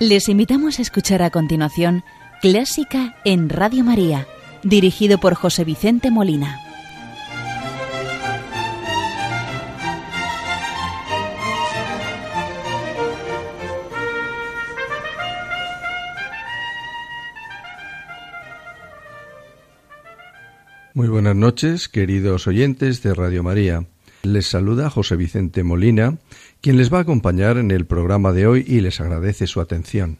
Les invitamos a escuchar a continuación Clásica en Radio María, dirigido por José Vicente Molina. Muy buenas noches, queridos oyentes de Radio María. Les saluda José Vicente Molina, quien les va a acompañar en el programa de hoy y les agradece su atención.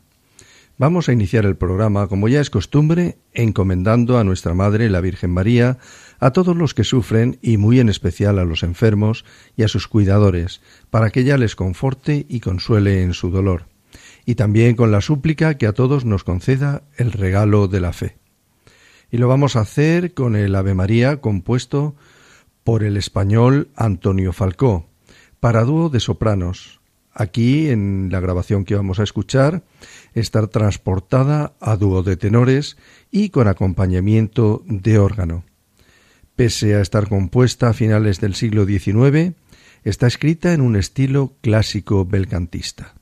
Vamos a iniciar el programa, como ya es costumbre, encomendando a nuestra Madre, la Virgen María, a todos los que sufren y muy en especial a los enfermos y a sus cuidadores, para que ella les conforte y consuele en su dolor, y también con la súplica que a todos nos conceda el regalo de la fe y lo vamos a hacer con el Ave María compuesto por el español Antonio Falcó, para dúo de sopranos. Aquí, en la grabación que vamos a escuchar, está transportada a dúo de tenores y con acompañamiento de órgano. Pese a estar compuesta a finales del siglo XIX, está escrita en un estilo clásico belcantista.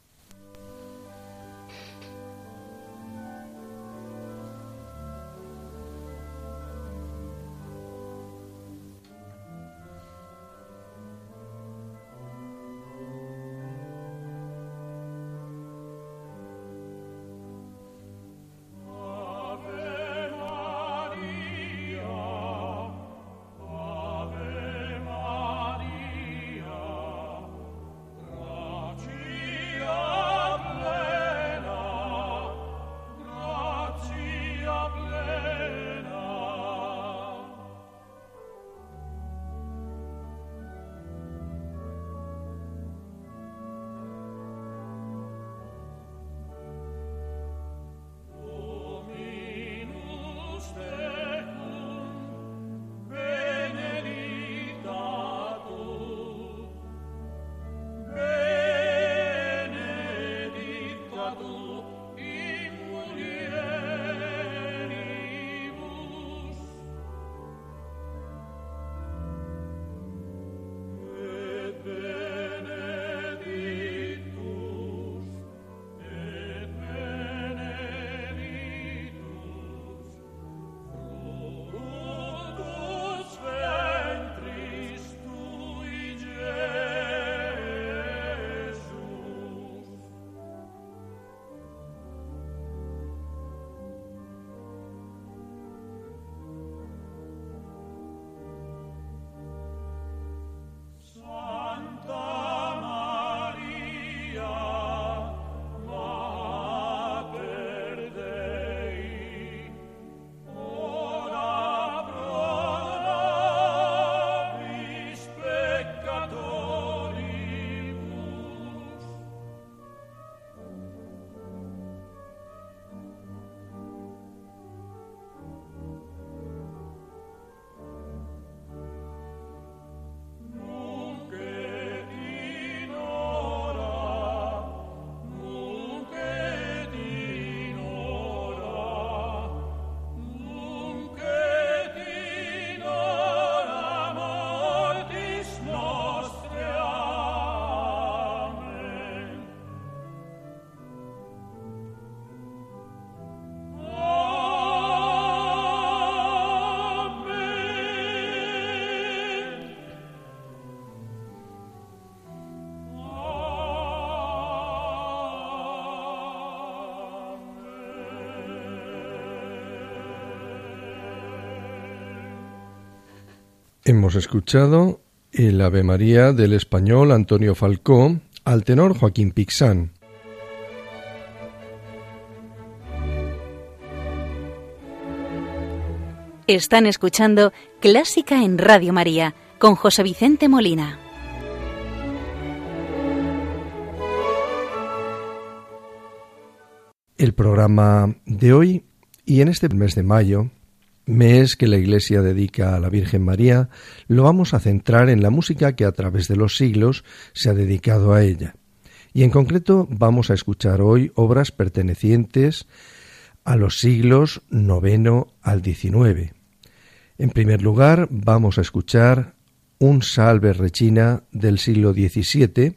Hemos escuchado el Ave María del español Antonio Falcó al tenor Joaquín Pixán. Están escuchando Clásica en Radio María con José Vicente Molina. El programa de hoy y en este mes de mayo mes que la Iglesia dedica a la Virgen María, lo vamos a centrar en la música que a través de los siglos se ha dedicado a ella. Y en concreto vamos a escuchar hoy obras pertenecientes a los siglos noveno al XIX. En primer lugar, vamos a escuchar un Salve Regina del siglo XVII,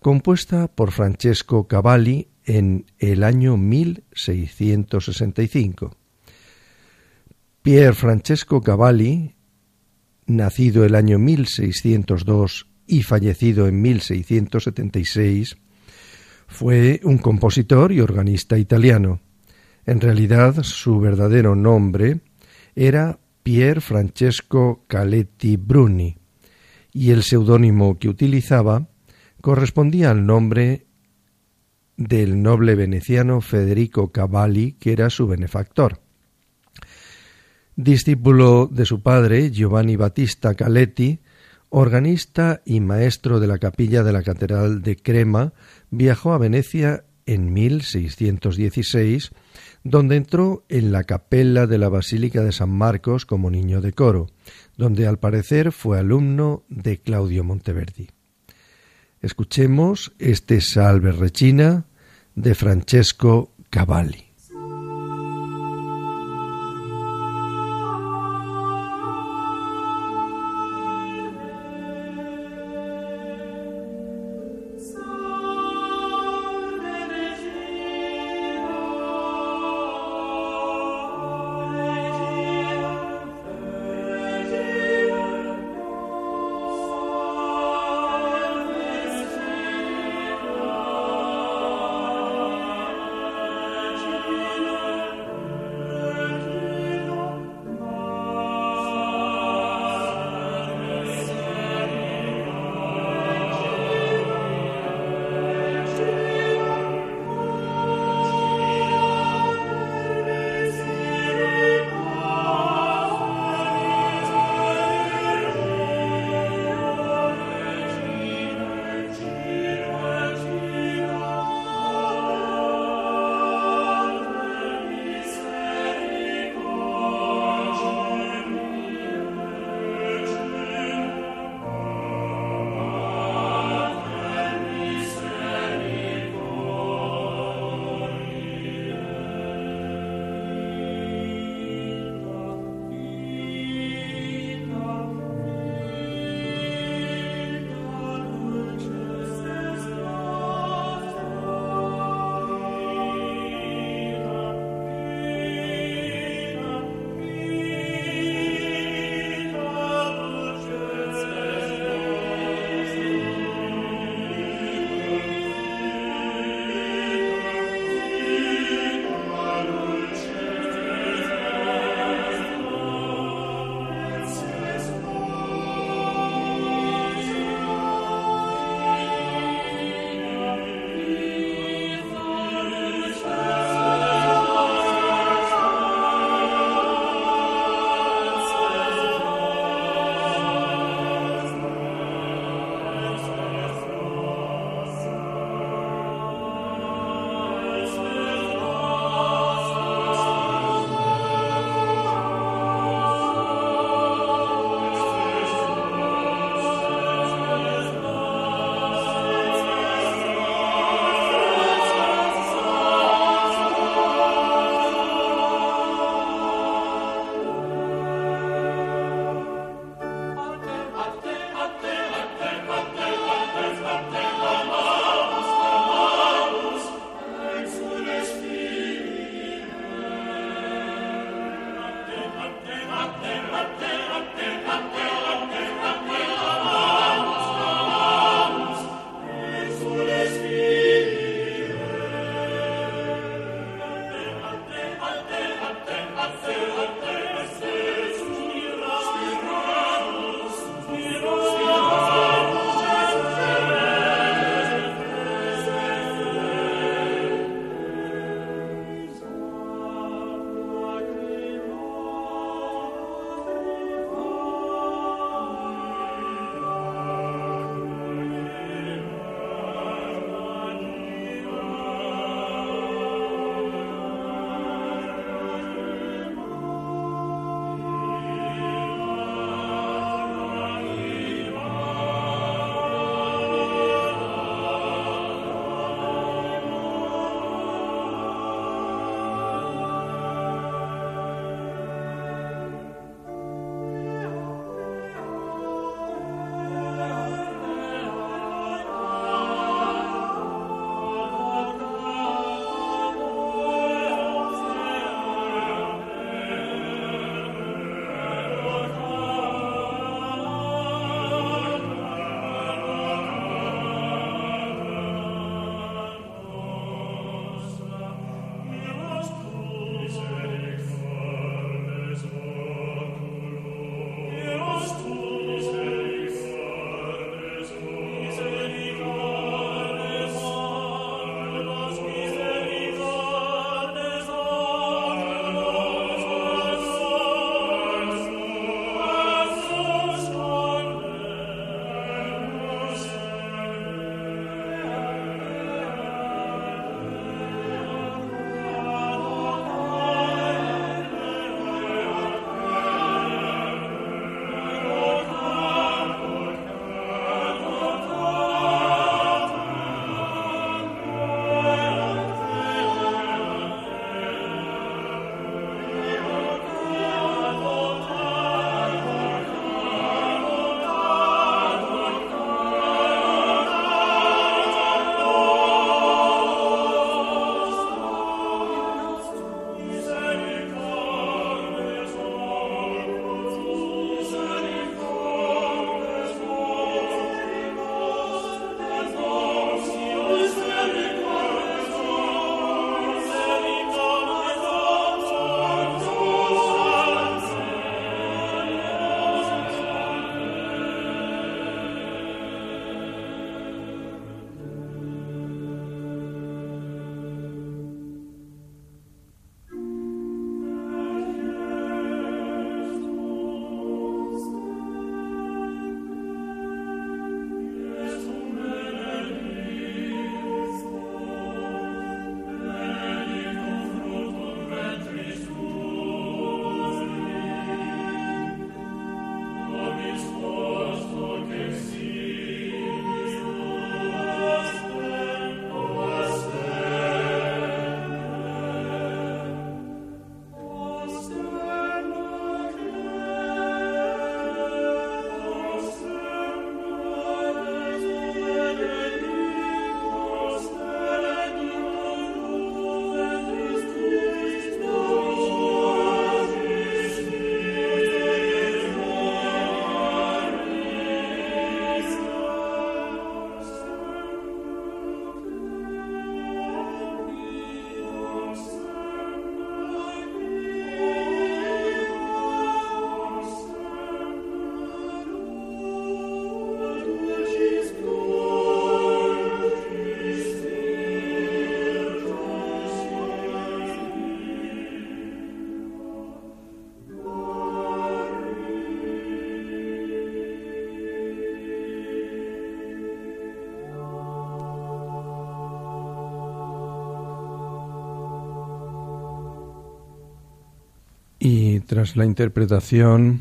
compuesta por Francesco Cavalli en el año 1665. Pier Francesco Cavalli, nacido el año 1602 y fallecido en 1676, fue un compositor y organista italiano. En realidad, su verdadero nombre era Pier Francesco Caletti Bruni, y el seudónimo que utilizaba correspondía al nombre del noble veneciano Federico Cavalli, que era su benefactor. Discípulo de su padre, Giovanni Battista Caletti, organista y maestro de la capilla de la Catedral de Crema, viajó a Venecia en 1616, donde entró en la capella de la Basílica de San Marcos como niño de coro, donde al parecer fue alumno de Claudio Monteverdi. Escuchemos este Salve Regina de Francesco Cavalli. Tras la interpretación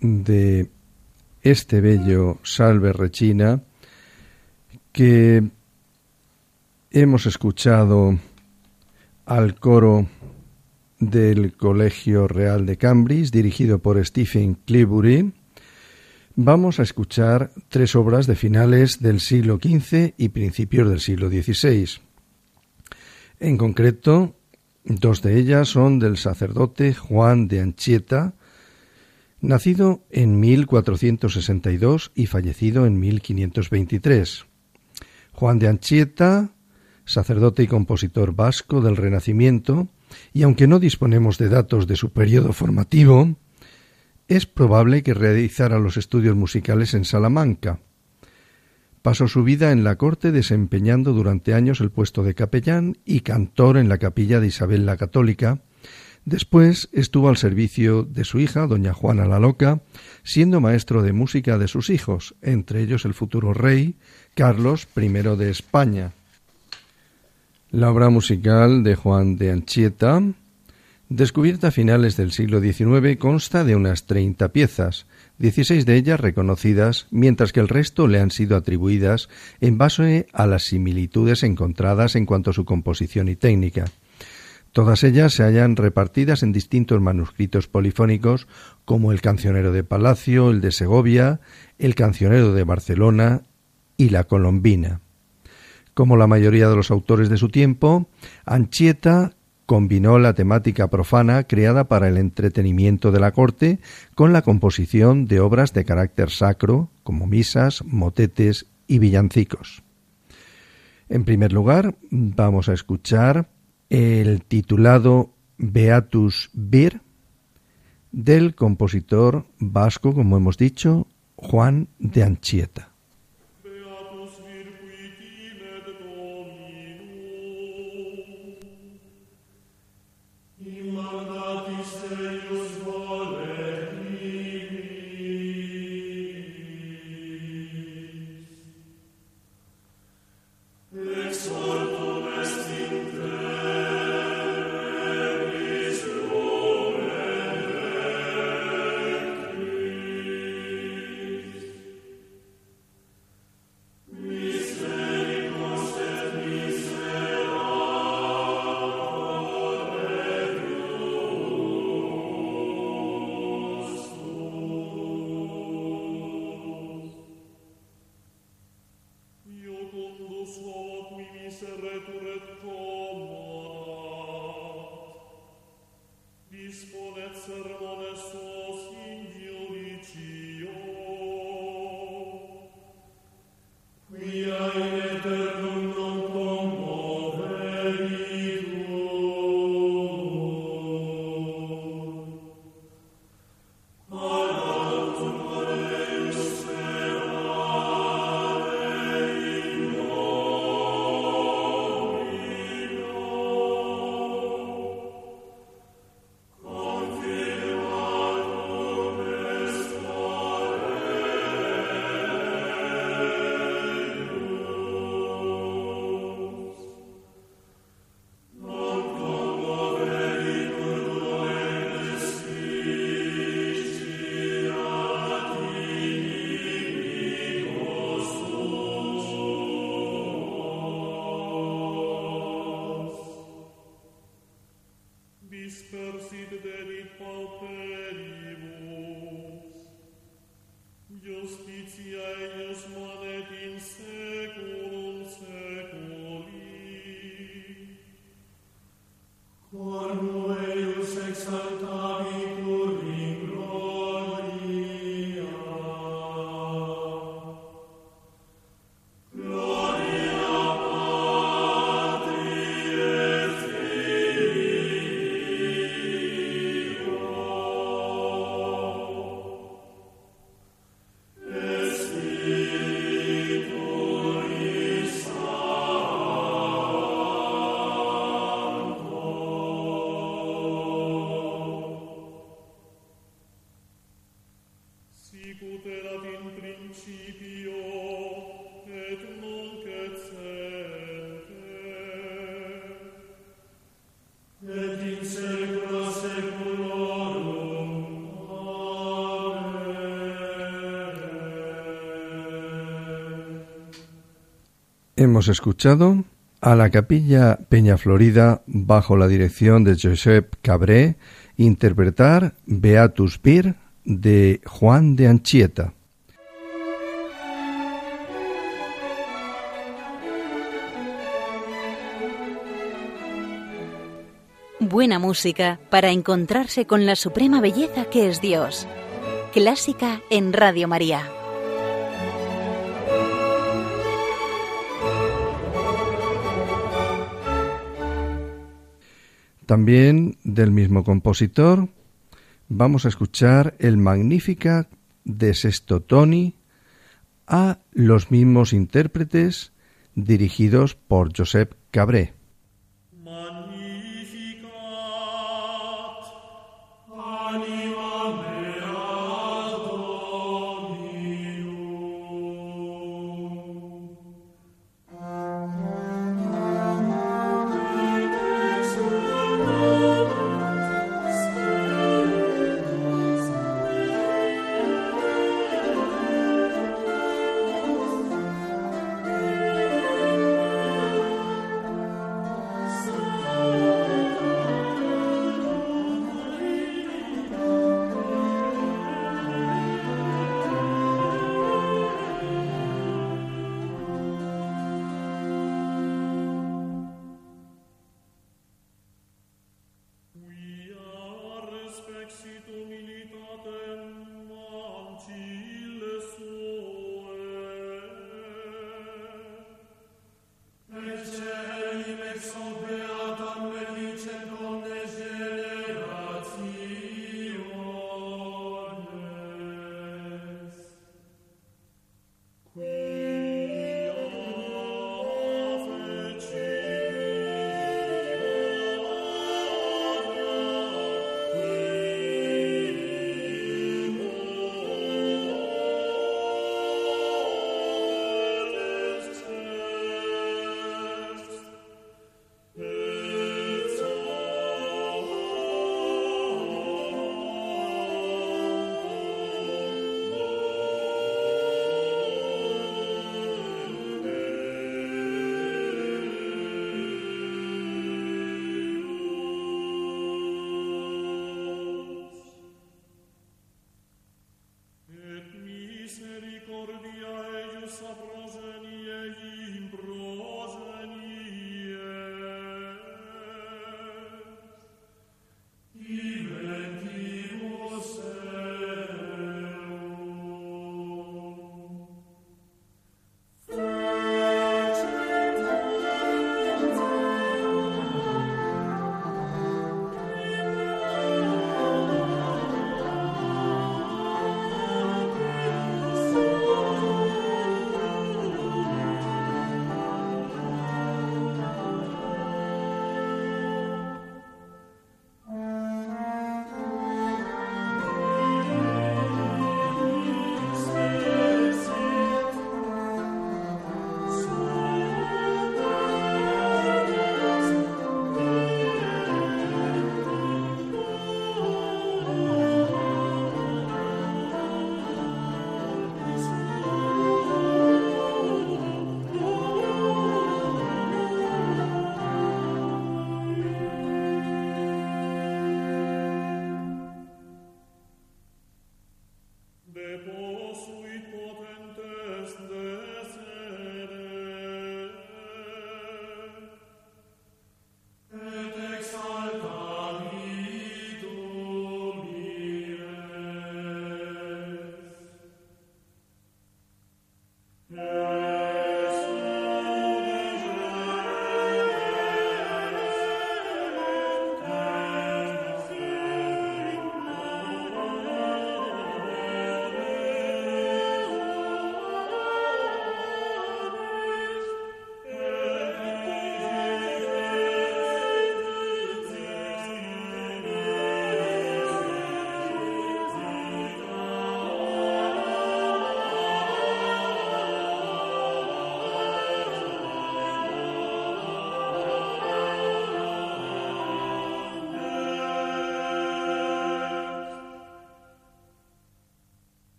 de este bello Salve Regina, que hemos escuchado al coro del Colegio Real de Cambridge, dirigido por Stephen Clebury, vamos a escuchar tres obras de finales del siglo XV y principios del siglo XVI. En concreto, dos de ellas son del sacerdote Juan de Anchieta, nacido en 1462 y fallecido en 1523. Juan de Anchieta, sacerdote y compositor vasco del Renacimiento, y aunque no disponemos de datos de su periodo formativo, es probable que realizara los estudios musicales en Salamanca. Pasó su vida en la corte desempeñando durante años el puesto de capellán y cantor en la capilla de Isabel la Católica. Después estuvo al servicio de su hija, doña Juana la Loca, siendo maestro de música de sus hijos, entre ellos el futuro rey Carlos I de España. La obra musical de Juan de Anchieta, descubierta a finales del siglo XIX, consta de unas treinta piezas, dieciséis de ellas reconocidas, mientras que el resto le han sido atribuidas en base a las similitudes encontradas en cuanto a su composición y técnica. Todas ellas se hallan repartidas en distintos manuscritos polifónicos, como el Cancionero de Palacio, el de Segovia, el Cancionero de Barcelona y la Colombina. Como la mayoría de los autores de su tiempo, Anchieta combinó la temática profana creada para el entretenimiento de la corte con la composición de obras de carácter sacro, como misas, motetes y villancicos. En primer lugar, vamos a escuchar el titulado Beatus Vir del compositor vasco, como hemos dicho, Juan de Anchieta. Hemos escuchado a la capilla Peña Florida bajo la dirección de Josep Cabré interpretar Beatus Vir de Juan de Anchieta. Buena música para encontrarse con la suprema belleza que es Dios. Clásica en Radio María. También del mismo compositor vamos a escuchar el Magnífica de Sesto Toni a los mismos intérpretes dirigidos por Josep Cabré.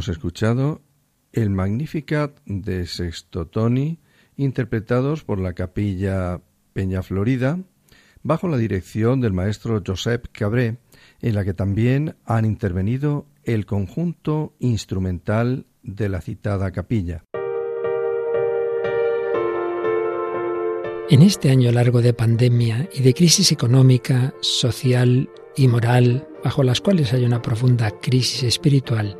Hemos escuchado el Magnificat de Sextotoni, interpretados por la Capilla Peña Florida, bajo la dirección del maestro Josep Cabré, en la que también han intervenido el conjunto instrumental de la citada capilla. En este año largo de pandemia y de crisis económica, social y moral, bajo las cuales hay una profunda crisis espiritual,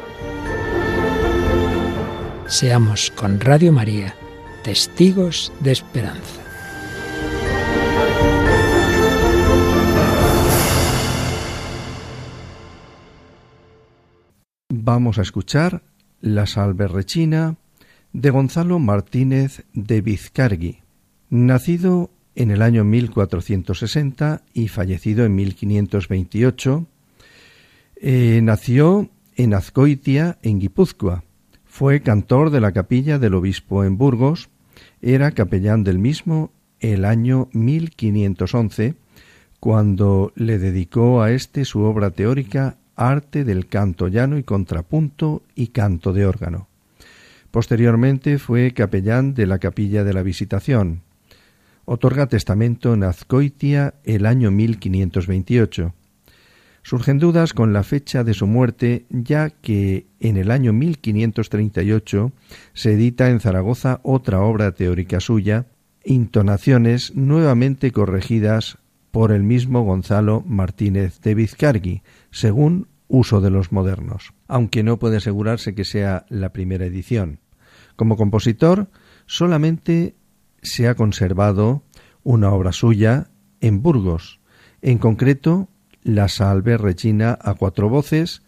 Seamos con Radio María testigos de esperanza. Vamos a escuchar La Salve de Gonzalo Martínez de Vizcargui, nacido en el año 1460 y fallecido en 1528. Eh, nació en Azcoitia, en Guipúzcoa fue cantor de la capilla del obispo en Burgos, era capellán del mismo el año 1511, cuando le dedicó a éste su obra teórica Arte del canto llano y contrapunto y canto de órgano. Posteriormente fue capellán de la capilla de la Visitación. Otorga testamento en Azcoitia el año 1528. Surgen dudas con la fecha de su muerte, ya que en el año 1538 se edita en Zaragoza otra obra teórica suya, Intonaciones nuevamente corregidas por el mismo Gonzalo Martínez de Vizcargui, según uso de los modernos, aunque no puede asegurarse que sea la primera edición. Como compositor, solamente se ha conservado una obra suya en Burgos, en concreto la Salve Regina a cuatro voces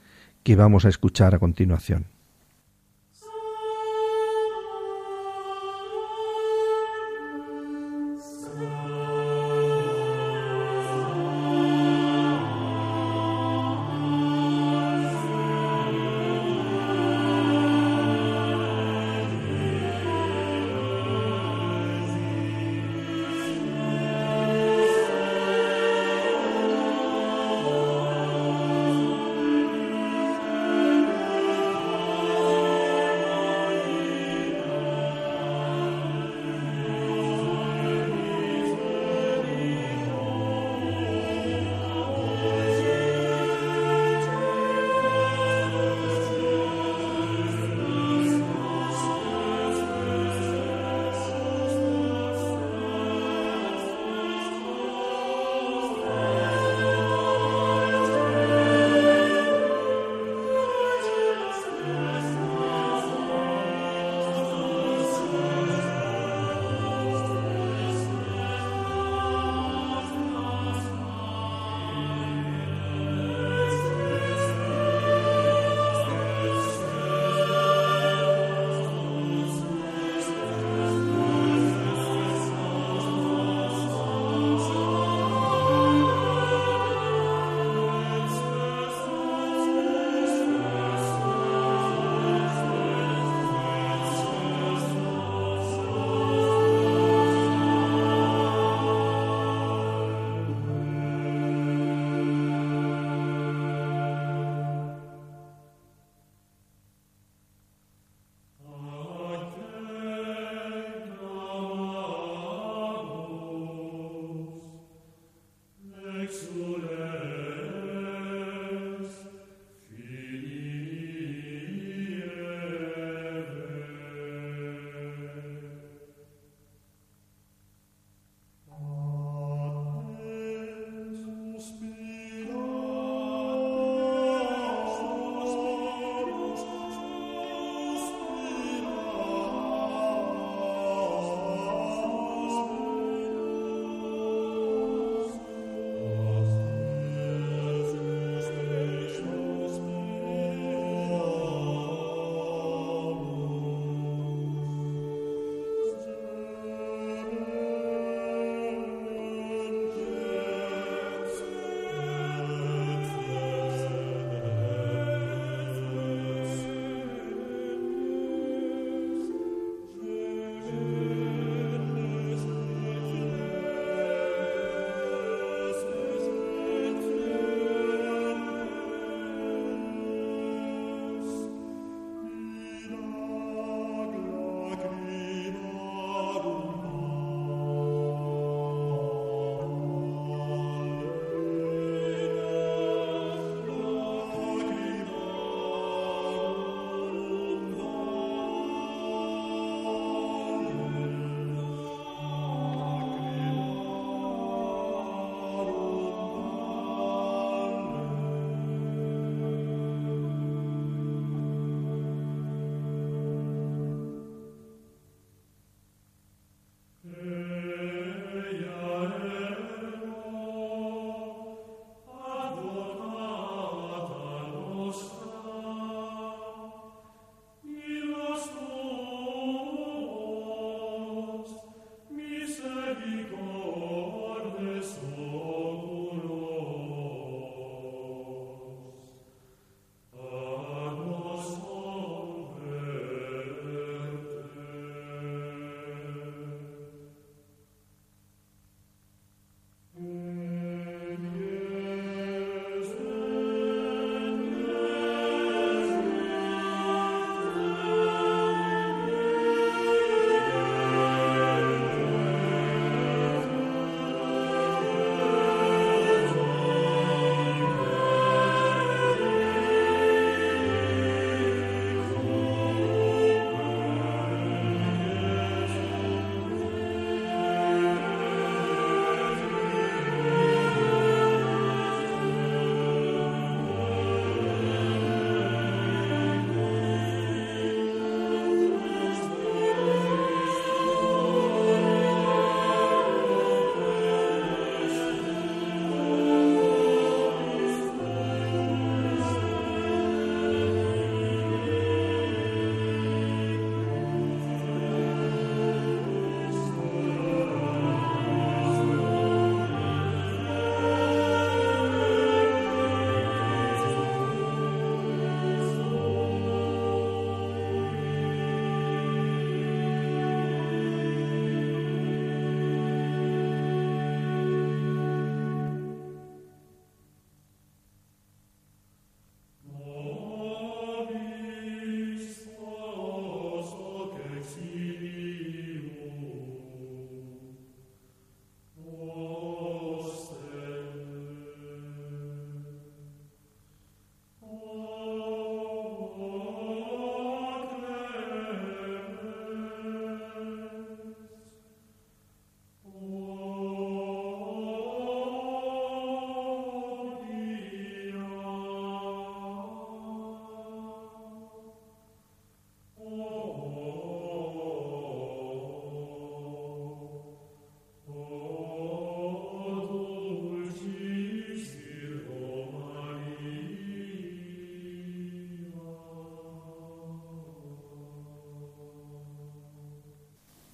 que vamos a escuchar a continuación.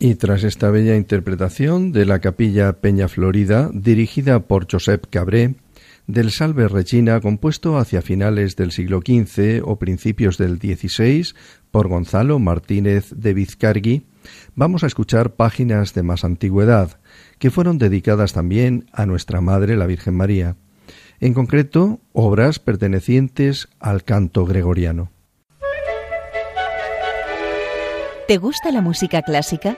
Y tras esta bella interpretación de la capilla Peña Florida, dirigida por Josep Cabré, del Salve Regina, compuesto hacia finales del siglo XV o principios del XVI por Gonzalo Martínez de Vizcargui, vamos a escuchar páginas de más antigüedad, que fueron dedicadas también a nuestra Madre la Virgen María, en concreto obras pertenecientes al canto gregoriano. ¿Te gusta la música clásica?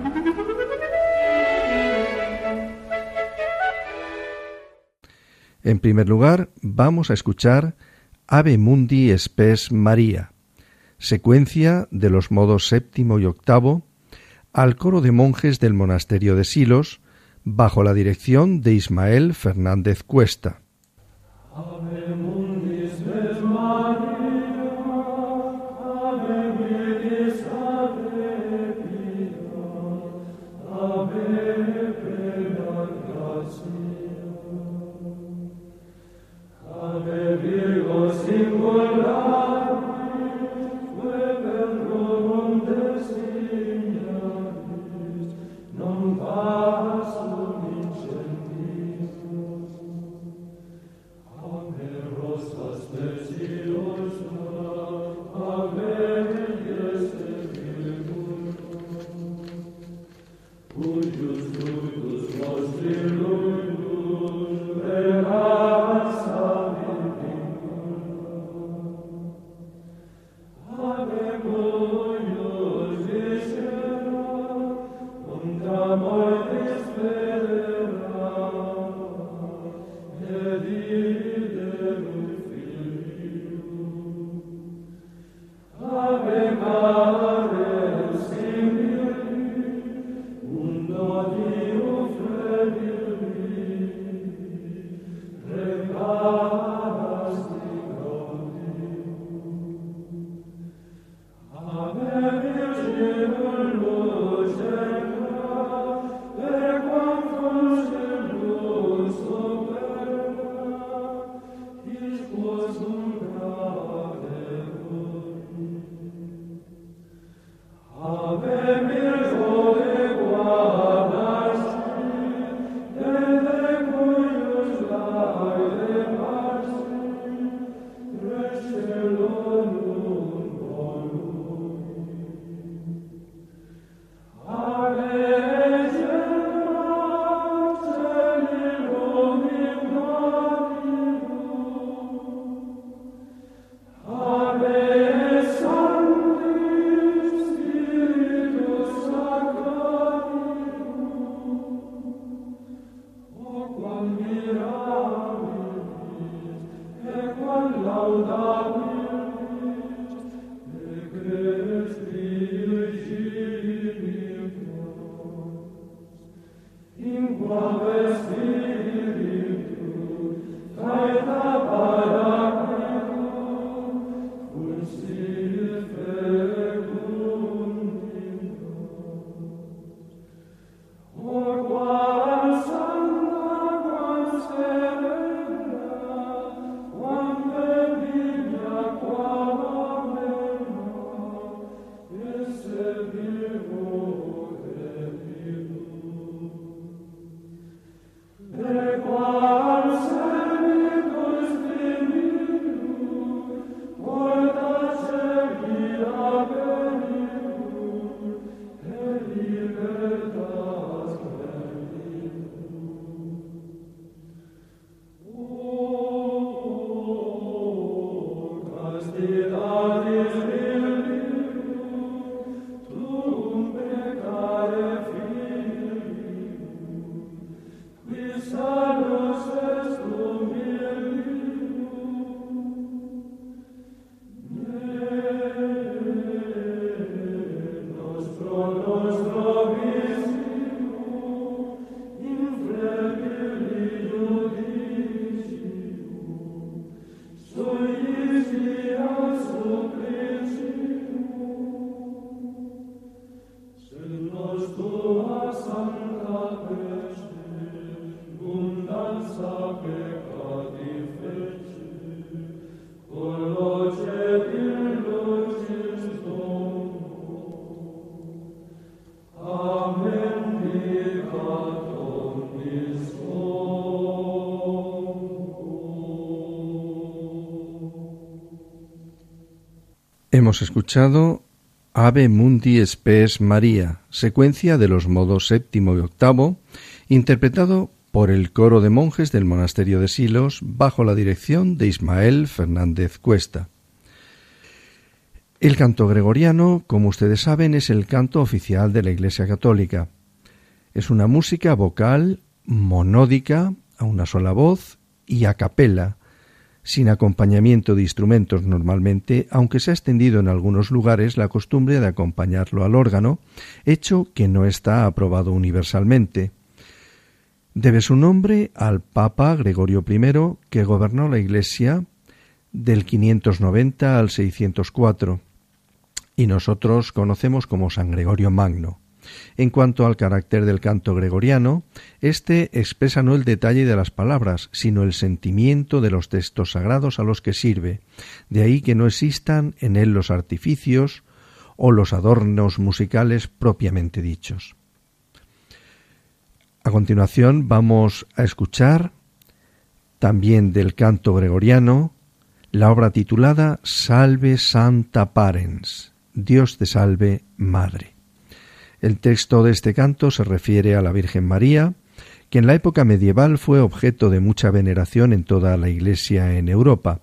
En primer lugar, vamos a escuchar Ave Mundi Spes María, secuencia de los modos séptimo y octavo, al coro de monjes del monasterio de Silos, bajo la dirección de Ismael Fernández Cuesta. Hemos escuchado Ave Mundi Spes María, secuencia de los modos séptimo y octavo, interpretado por el coro de monjes del monasterio de Silos bajo la dirección de Ismael Fernández Cuesta. El canto gregoriano, como ustedes saben, es el canto oficial de la Iglesia Católica. Es una música vocal monódica, a una sola voz y a capela, sin acompañamiento de instrumentos normalmente, aunque se ha extendido en algunos lugares la costumbre de acompañarlo al órgano, hecho que no está aprobado universalmente. Debe su nombre al Papa Gregorio I, que gobernó la Iglesia del 590 al 604, y nosotros conocemos como San Gregorio Magno. En cuanto al carácter del canto gregoriano, éste expresa no el detalle de las palabras, sino el sentimiento de los textos sagrados a los que sirve, de ahí que no existan en él los artificios o los adornos musicales propiamente dichos. A continuación vamos a escuchar también del canto gregoriano la obra titulada Salve Santa Parens, Dios te salve, Madre. El texto de este canto se refiere a la Virgen María, que en la época medieval fue objeto de mucha veneración en toda la Iglesia en Europa.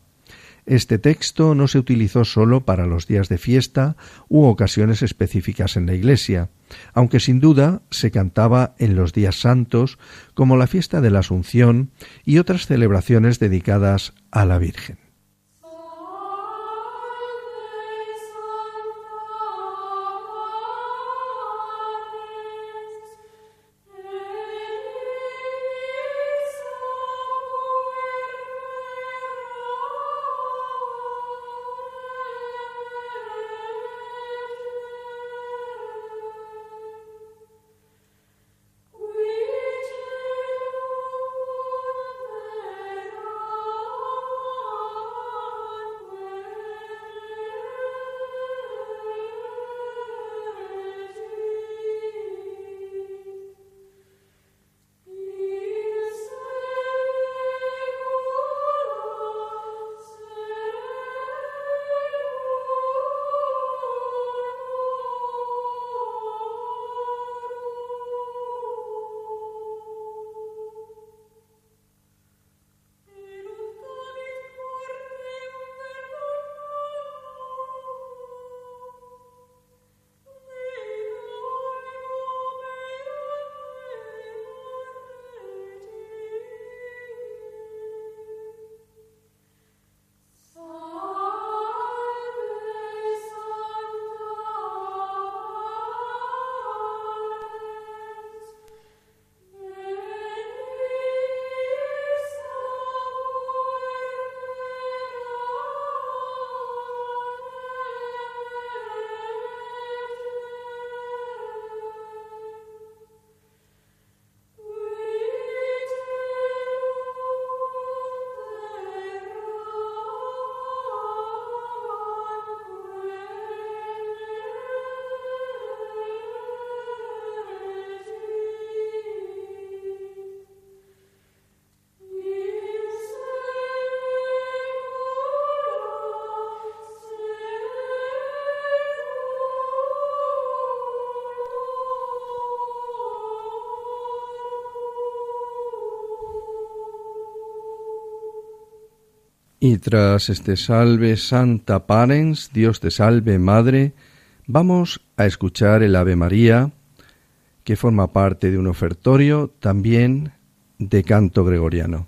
Este texto no se utilizó sólo para los días de fiesta u ocasiones específicas en la Iglesia, aunque sin duda se cantaba en los días santos como la fiesta de la Asunción y otras celebraciones dedicadas a la Virgen. Y tras este salve Santa Parens, Dios te salve Madre, vamos a escuchar el Ave María, que forma parte de un ofertorio también de canto gregoriano.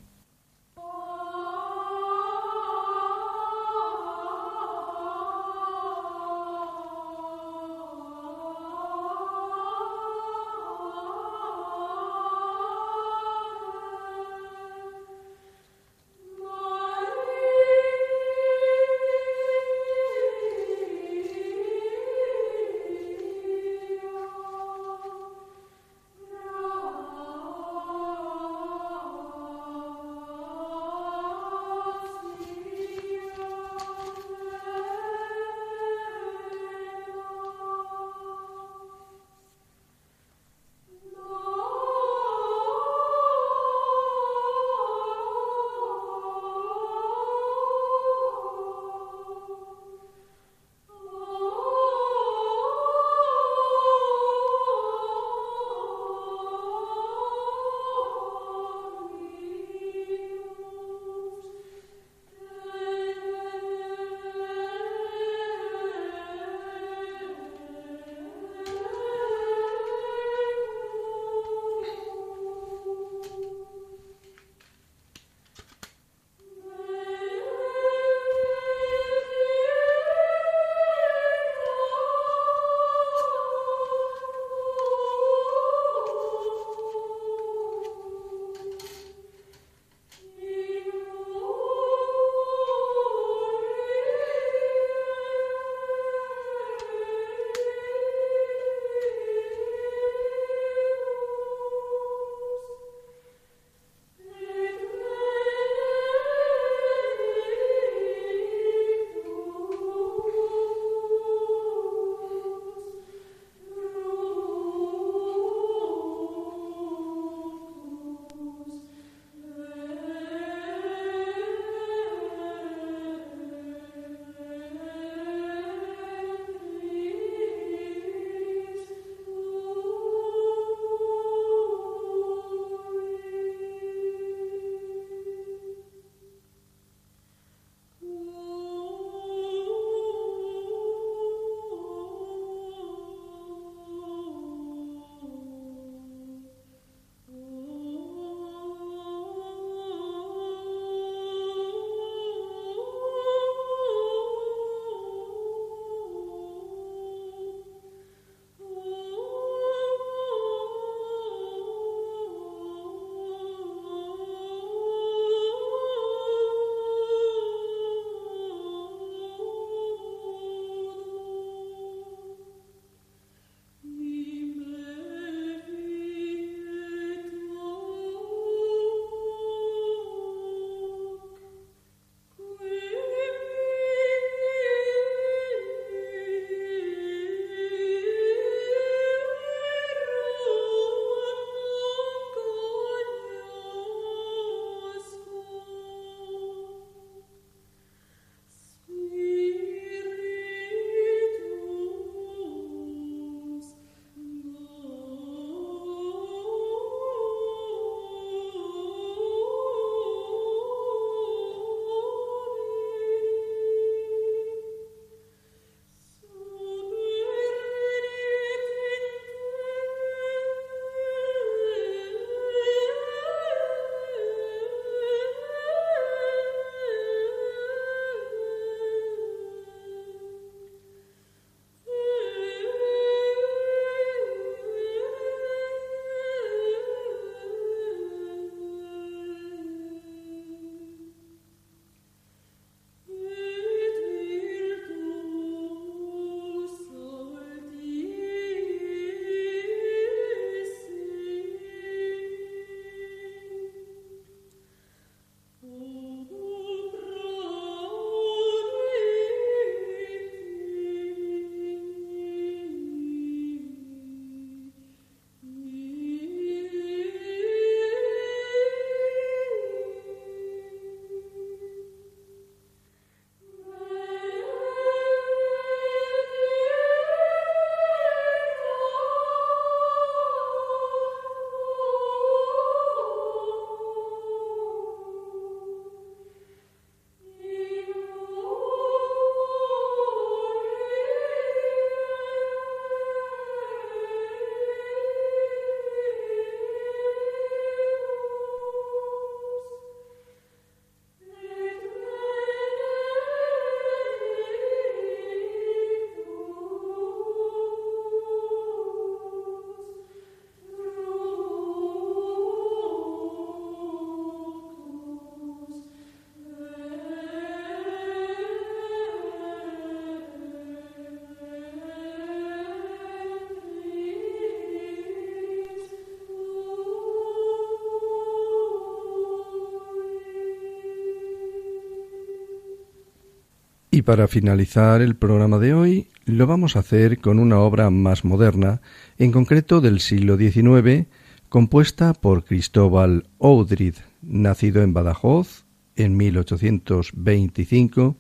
Para finalizar el programa de hoy, lo vamos a hacer con una obra más moderna, en concreto del siglo XIX, compuesta por Cristóbal Oudrid, nacido en Badajoz en 1825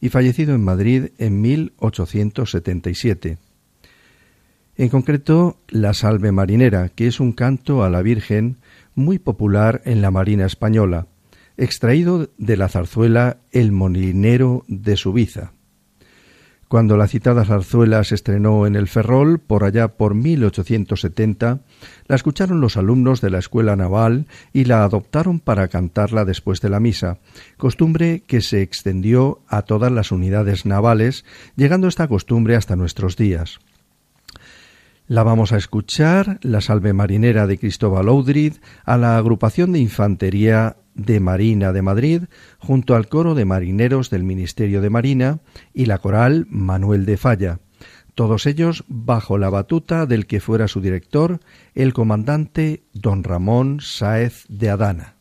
y fallecido en Madrid en 1877. En concreto, la Salve Marinera, que es un canto a la Virgen muy popular en la Marina española, extraído de la zarzuela El molinero de Subiza. Cuando la citada zarzuela se estrenó en el Ferrol, por allá por 1870, la escucharon los alumnos de la Escuela Naval y la adoptaron para cantarla después de la misa, costumbre que se extendió a todas las unidades navales, llegando esta costumbre hasta nuestros días. La vamos a escuchar, la salve marinera de Cristóbal Oudrid, a la agrupación de infantería de Marina de Madrid, junto al coro de marineros del Ministerio de Marina y la coral Manuel de Falla, todos ellos bajo la batuta del que fuera su director, el comandante don Ramón Sáez de Adana.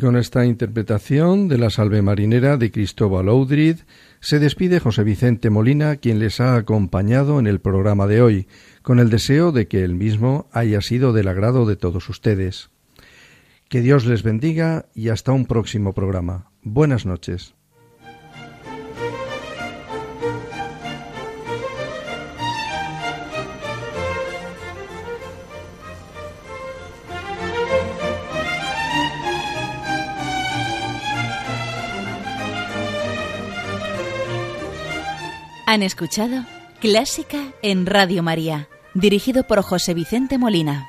Con esta interpretación de la salve marinera de Cristóbal Oudrid se despide José Vicente Molina, quien les ha acompañado en el programa de hoy, con el deseo de que el mismo haya sido del agrado de todos ustedes. Que Dios les bendiga y hasta un próximo programa. Buenas noches. Han escuchado Clásica en Radio María, dirigido por José Vicente Molina.